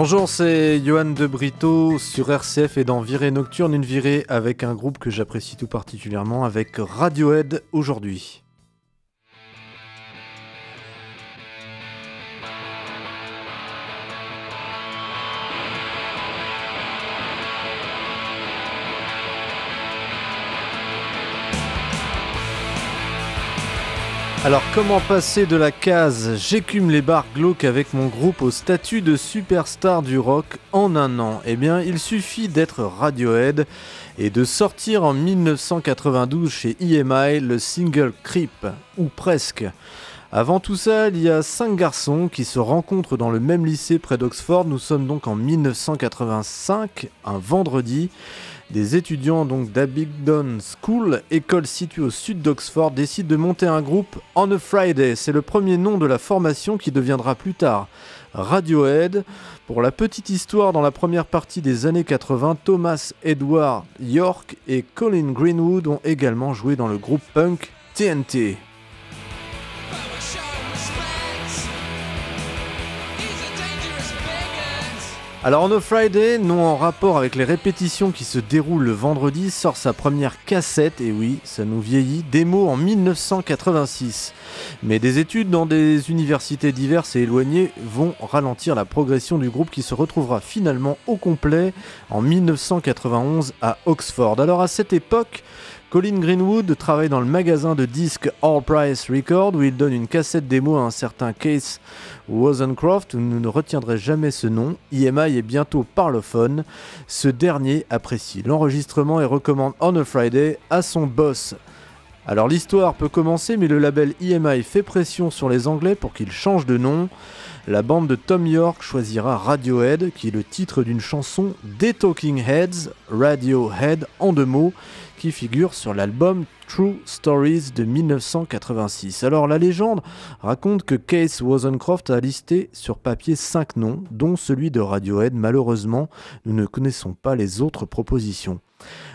Bonjour, c'est Johan de Brito sur RCF et dans Virée Nocturne, une virée avec un groupe que j'apprécie tout particulièrement, avec Radiohead aujourd'hui. Alors comment passer de la case j'écume les bars glauques avec mon groupe au statut de superstar du rock en un an? Eh bien il suffit d'être Radiohead et de sortir en 1992 chez EMI le single Creep, ou presque. Avant tout ça, il y a cinq garçons qui se rencontrent dans le même lycée près d'Oxford. Nous sommes donc en 1985, un vendredi. Des étudiants donc d'Abingdon School, école située au sud d'Oxford, décident de monter un groupe On a Friday. C'est le premier nom de la formation qui deviendra plus tard Radiohead. Pour la petite histoire, dans la première partie des années 80, Thomas Edward York et Colin Greenwood ont également joué dans le groupe punk TNT. Alors No Friday, non en rapport avec les répétitions qui se déroulent le vendredi, sort sa première cassette, et oui, ça nous vieillit, démo en 1986. Mais des études dans des universités diverses et éloignées vont ralentir la progression du groupe qui se retrouvera finalement au complet en 1991 à Oxford. Alors à cette époque, Colin Greenwood travaille dans le magasin de disques All Price Record où il donne une cassette démo à un certain Case Wozencroft, vous ne retiendrez jamais ce nom. EMI est bientôt parlophone. Ce dernier apprécie l'enregistrement et recommande On a Friday à son boss. Alors l'histoire peut commencer, mais le label EMI fait pression sur les Anglais pour qu'ils changent de nom. La bande de Tom York choisira Radiohead, qui est le titre d'une chanson des Talking Heads, Radiohead en deux mots, qui figure sur l'album True Stories de 1986. Alors la légende raconte que Case Wozencroft a listé sur papier 5 noms, dont celui de Radiohead. Malheureusement, nous ne connaissons pas les autres propositions.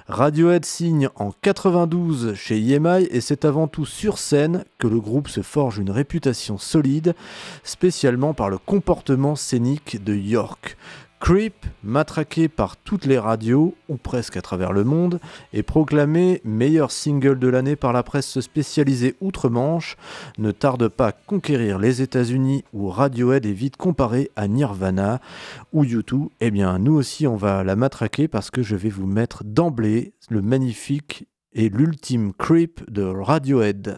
Radiohead signe en 92 chez EMI et c'est avant tout sur scène que le groupe se forge une réputation solide, spécialement par le comportement scénique de York. Creep, matraqué par toutes les radios, ou presque à travers le monde, est proclamé meilleur single de l'année par la presse spécialisée outre-Manche, ne tarde pas à conquérir les États-Unis où Radiohead est vite comparé à Nirvana ou U2. Eh bien, nous aussi, on va la matraquer parce que je vais vous mettre d'emblée le magnifique et l'ultime Creep de Radiohead.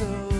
so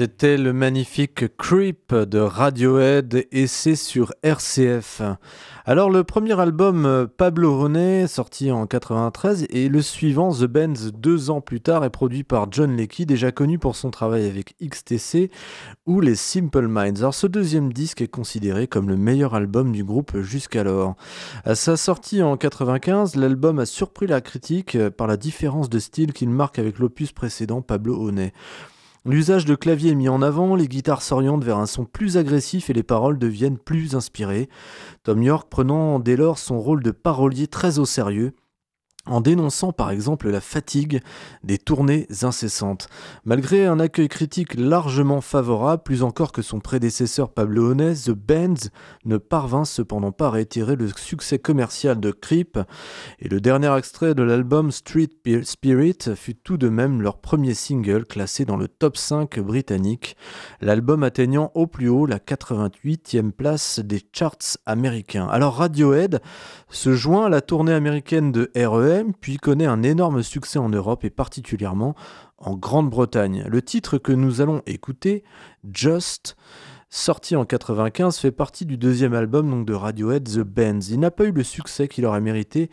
C'était le magnifique Creep de Radiohead et sur RCF. Alors le premier album euh, Pablo Honey sorti en 93 et le suivant The Benz deux ans plus tard est produit par John Leckie déjà connu pour son travail avec XTC ou les Simple Minds. Alors ce deuxième disque est considéré comme le meilleur album du groupe jusqu'alors. À sa sortie en 95, l'album a surpris la critique euh, par la différence de style qu'il marque avec l'opus précédent Pablo Honey. L'usage de clavier est mis en avant, les guitares s'orientent vers un son plus agressif et les paroles deviennent plus inspirées. Tom York prenant dès lors son rôle de parolier très au sérieux, en dénonçant par exemple la fatigue des tournées incessantes. Malgré un accueil critique largement favorable, plus encore que son prédécesseur Pablo Honey, The Bands ne parvint cependant pas à réitérer le succès commercial de Creep, et le dernier extrait de l'album Street Spirit fut tout de même leur premier single classé dans le top 5 britannique, l'album atteignant au plus haut la 88e place des charts américains. Alors Radiohead se joint à la tournée américaine de REM puis connaît un énorme succès en Europe et particulièrement en Grande-Bretagne. Le titre que nous allons écouter, Just, sorti en 95, fait partie du deuxième album de Radiohead, The Bands. Il n'a pas eu le succès qu'il aurait mérité,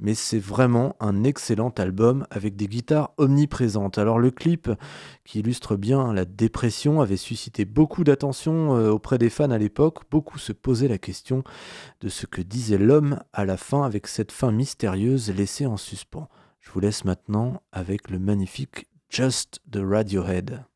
mais c'est vraiment un excellent album avec des guitares omniprésentes. Alors le clip qui illustre bien la dépression avait suscité beaucoup d'attention euh, auprès des fans à l'époque. Beaucoup se posaient la question de ce que disait l'homme à la fin avec cette fin mystérieuse laissée en suspens. Je vous laisse maintenant avec le magnifique Just the Radiohead.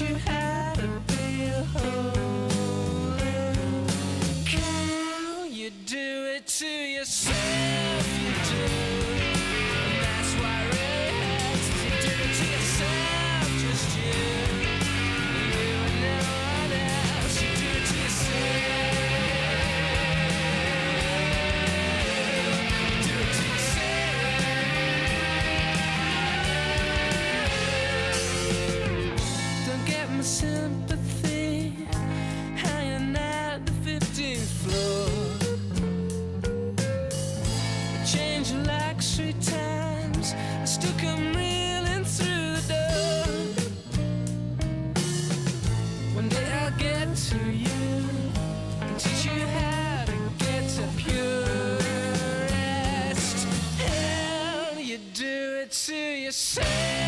To yourself, you do.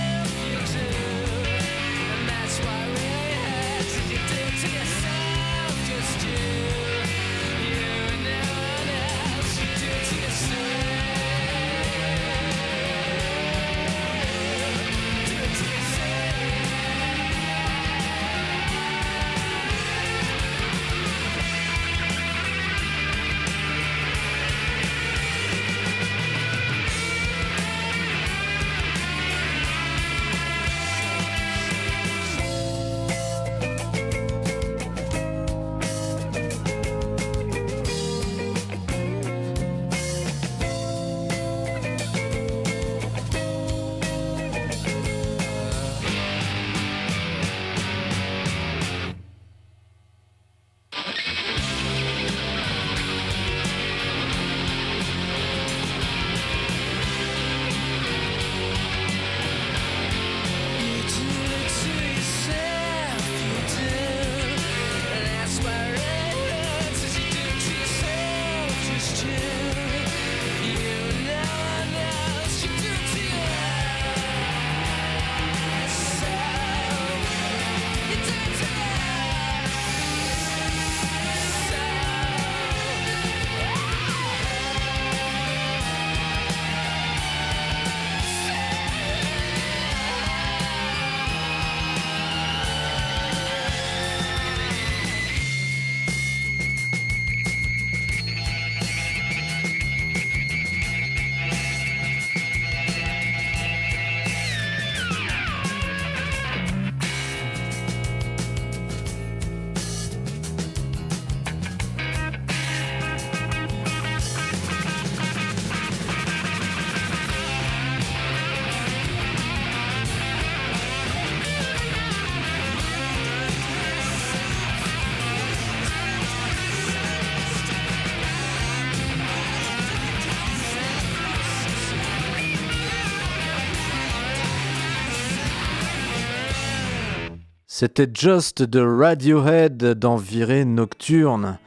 C'était Just the Radiohead dans Nocturne.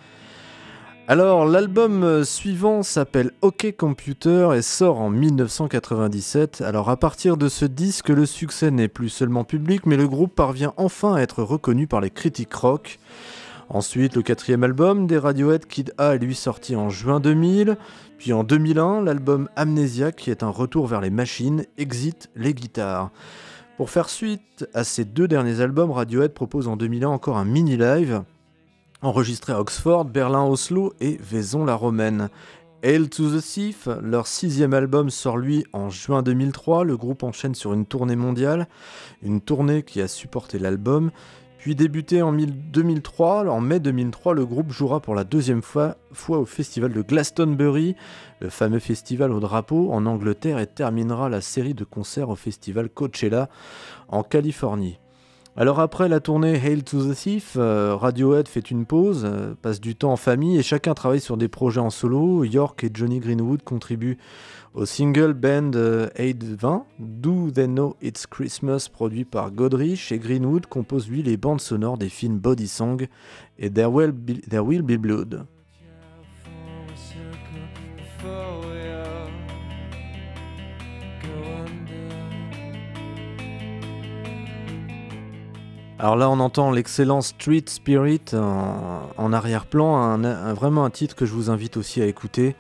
Alors, l'album suivant s'appelle OK Computer et sort en 1997. Alors, à partir de ce disque, le succès n'est plus seulement public, mais le groupe parvient enfin à être reconnu par les critiques rock. Ensuite, le quatrième album des Radiohead, Kid A, est lui sorti en juin 2000. Puis en 2001, l'album Amnesia, qui est un retour vers les machines, exit les guitares. Pour faire suite à ces deux derniers albums, Radiohead propose en 2001 encore un mini-live enregistré à Oxford, Berlin, Oslo et Vaison-la-Romaine. Hail to the Thief, leur sixième album sort lui en juin 2003. Le groupe enchaîne sur une tournée mondiale, une tournée qui a supporté l'album. Puis débuté en 2003, en mai 2003, le groupe jouera pour la deuxième fois, au festival de Glastonbury, le fameux festival au drapeau en Angleterre, et terminera la série de concerts au festival Coachella en Californie. Alors après la tournée Hail to the Thief, euh, Radiohead fait une pause, euh, passe du temps en famille et chacun travaille sur des projets en solo. York et Johnny Greenwood contribuent au single band 820, euh, Do They Know It's Christmas produit par Godrich et Greenwood compose lui les bandes sonores des films Body Song et There Will There Will Be Blood. Alors là, on entend l'excellent Street Spirit en, arrière-plan, vraiment un titre que je vous invite aussi à écouter.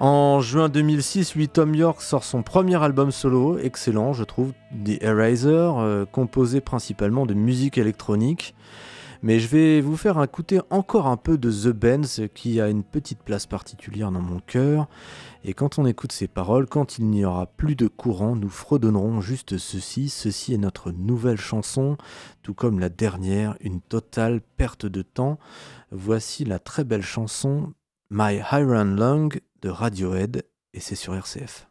En juin 2006, lui, Tom York sort son premier album solo, excellent, je trouve, The Eraser, euh, composé principalement de musique électronique. Mais je vais vous faire écouter encore un peu de The Benz qui a une petite place particulière dans mon cœur. Et quand on écoute ces paroles, quand il n'y aura plus de courant, nous fredonnerons juste ceci. Ceci est notre nouvelle chanson, tout comme la dernière, une totale perte de temps. Voici la très belle chanson My Iron Lung de Radiohead et c'est sur RCF.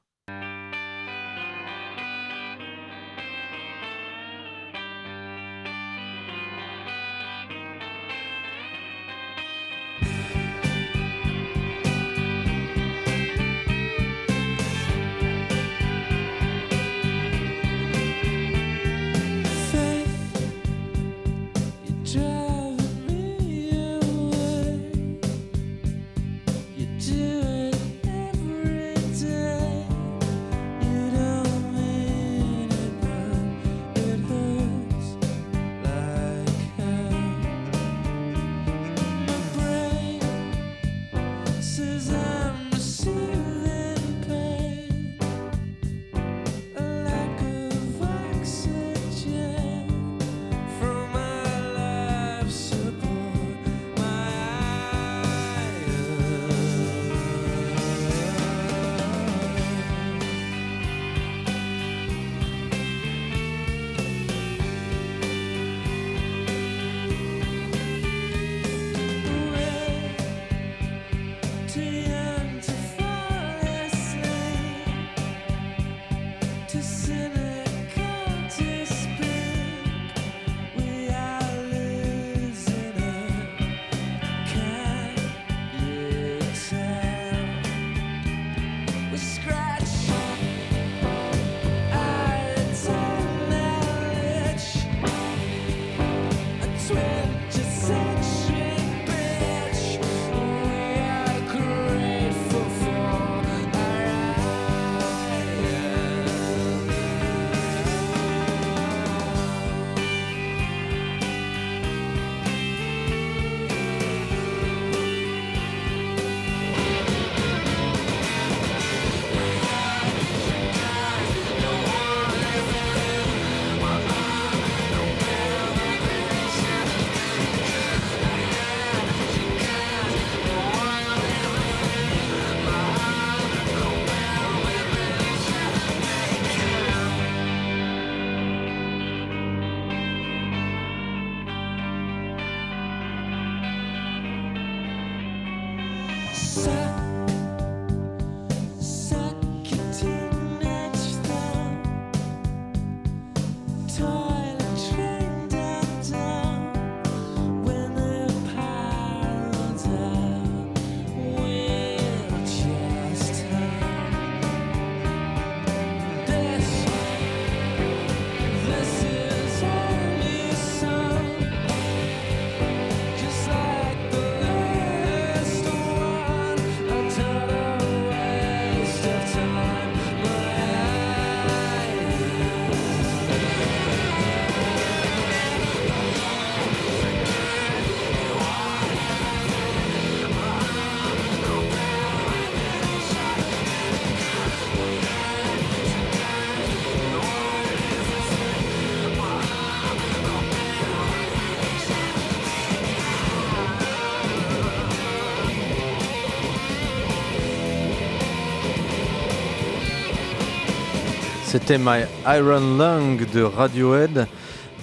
C'était My Iron Lung de Radiohead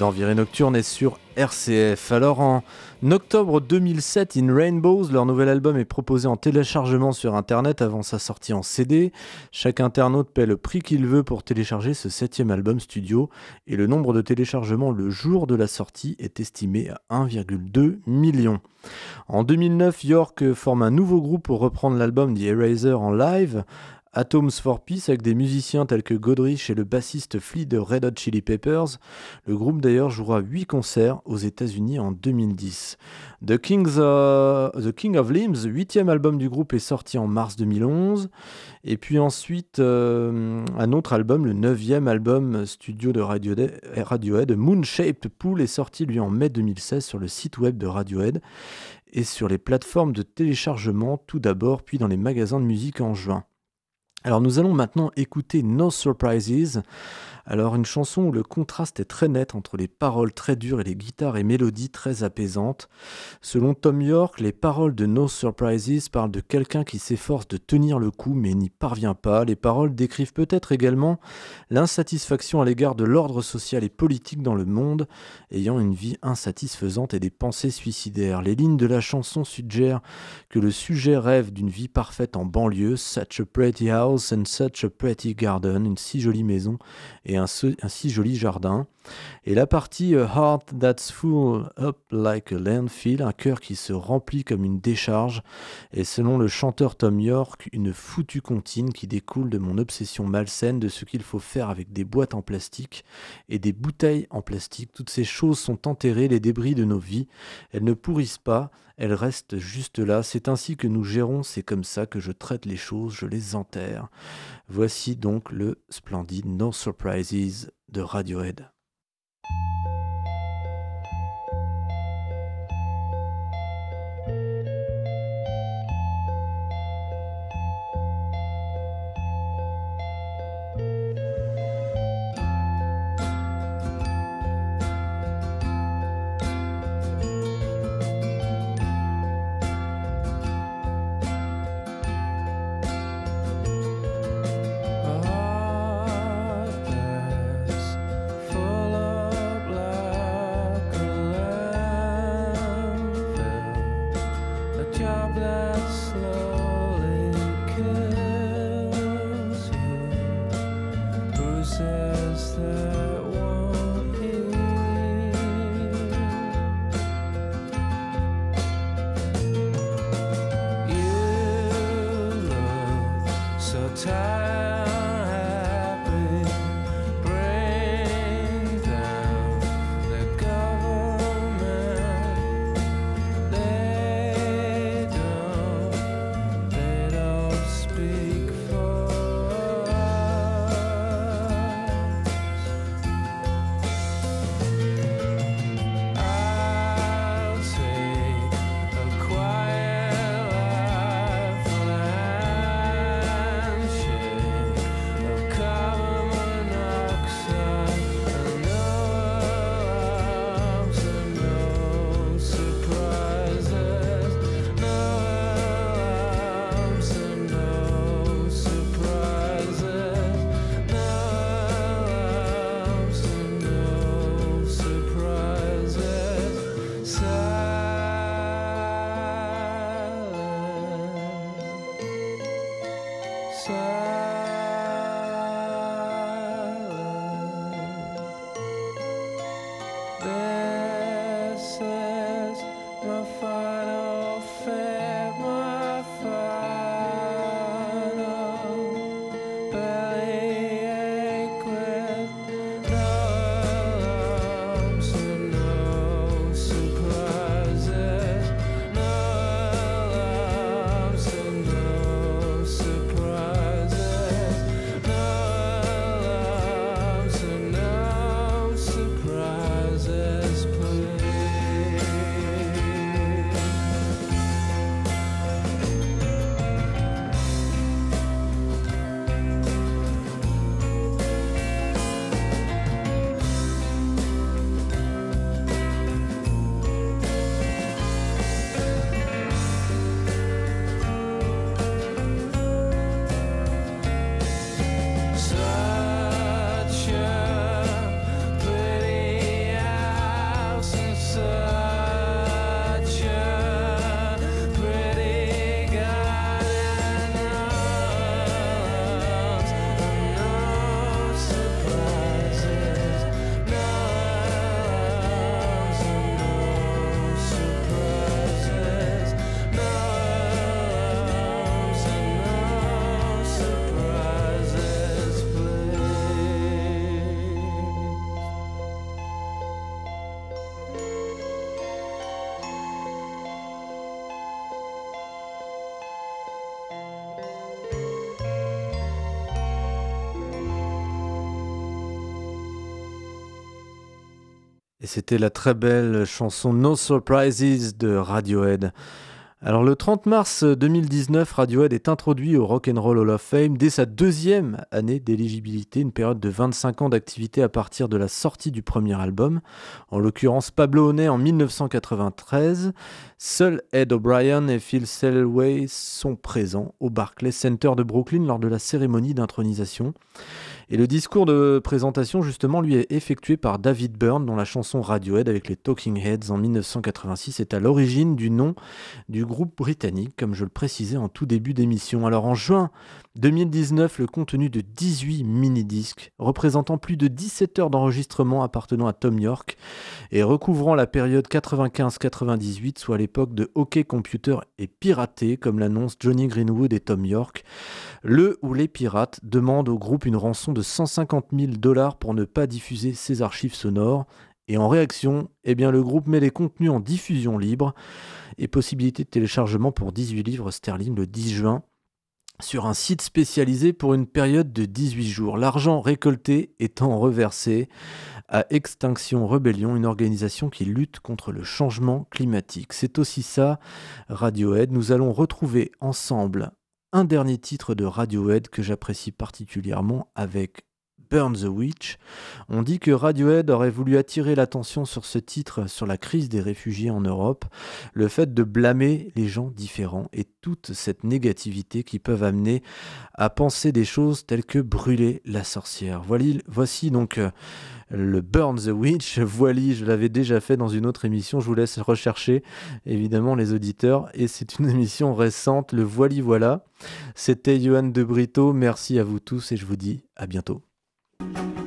dans Nocturne et sur RCF. Alors en octobre 2007, In Rainbows, leur nouvel album est proposé en téléchargement sur internet avant sa sortie en CD. Chaque internaute paie le prix qu'il veut pour télécharger ce septième album studio et le nombre de téléchargements le jour de la sortie est estimé à 1,2 million. En 2009, York forme un nouveau groupe pour reprendre l'album The Eraser en live. Atoms for Peace avec des musiciens tels que Godrich et le bassiste Flea de Red Hot Chili Peppers. Le groupe d'ailleurs jouera 8 concerts aux États-Unis en 2010. The, Kings The King of Limbs, huitième album du groupe, est sorti en mars 2011. Et puis ensuite, euh, un autre album, le neuvième album studio de Radiohead, Radiohead Moon Shaped Pool, est sorti lui en mai 2016 sur le site web de Radiohead et sur les plateformes de téléchargement tout d'abord, puis dans les magasins de musique en juin. Alors nous allons maintenant écouter No Surprises, alors une chanson où le contraste est très net entre les paroles très dures et les guitares et mélodies très apaisantes. Selon Tom York, les paroles de No Surprises parlent de quelqu'un qui s'efforce de tenir le coup mais n'y parvient pas. Les paroles décrivent peut-être également l'insatisfaction à l'égard de l'ordre social et politique dans le monde, ayant une vie insatisfaisante et des pensées suicidaires. Les lignes de la chanson suggèrent que le sujet rêve d'une vie parfaite en banlieue, such a pretty house and such a pretty garden, une si jolie maison et un, si joli jardin. Et la partie A Heart That's Full Up Like a Landfill, un cœur qui se remplit comme une décharge, est selon le chanteur Tom York une foutue comptine qui découle de mon obsession malsaine de ce qu'il faut faire avec des boîtes en plastique et des bouteilles en plastique. Toutes ces choses sont enterrées, les débris de nos vies. Elles ne pourrissent pas, elles restent juste là. C'est ainsi que nous gérons, c'est comme ça que je traite les choses, je les enterre. Voici donc le splendide No Surprises de Radiohead. C'était la très belle chanson No Surprises de Radiohead. Alors le 30 mars 2019, Radiohead est introduit au Rock and Roll Hall of Fame dès sa deuxième année d'éligibilité, une période de 25 ans d'activité à partir de la sortie du premier album. En l'occurrence, Pablo Honey en 1993. Seuls Ed O'Brien et Phil Selway sont présents au Barclays Center de Brooklyn lors de la cérémonie d'intronisation. Et le discours de présentation, justement, lui est effectué par David Byrne, dont la chanson Radiohead avec les Talking Heads en 1986 est à l'origine du nom du groupe britannique, comme je le précisais en tout début d'émission. Alors en juin 2019, le contenu de 18 mini-disques, représentant plus de 17 heures d'enregistrement appartenant à Tom York et recouvrant la période 95-98, soit l'époque de Hockey Computer et piraté, comme l'annoncent Johnny Greenwood et Tom York, le ou les pirates demandent au groupe une rançon de 150 000 dollars pour ne pas diffuser ses archives sonores. Et en réaction, eh bien, le groupe met les contenus en diffusion libre et possibilité de téléchargement pour 18 livres sterling le 10 juin sur un site spécialisé pour une période de 18 jours. L'argent récolté étant reversé à Extinction Rebellion, une organisation qui lutte contre le changement climatique. C'est aussi ça, Radiohead. Nous allons retrouver ensemble un dernier titre de Radiohead que j'apprécie particulièrement avec Burn the Witch. On dit que Radiohead aurait voulu attirer l'attention sur ce titre, sur la crise des réfugiés en Europe, le fait de blâmer les gens différents et toute cette négativité qui peuvent amener à penser des choses telles que brûler la sorcière. Voici donc euh, le Burn the Witch. Voili, je l'avais déjà fait dans une autre émission. Je vous laisse rechercher évidemment les auditeurs. Et c'est une émission récente, le Voili voilà. C'était Johan de Brito. Merci à vous tous et je vous dis à bientôt. Thank you.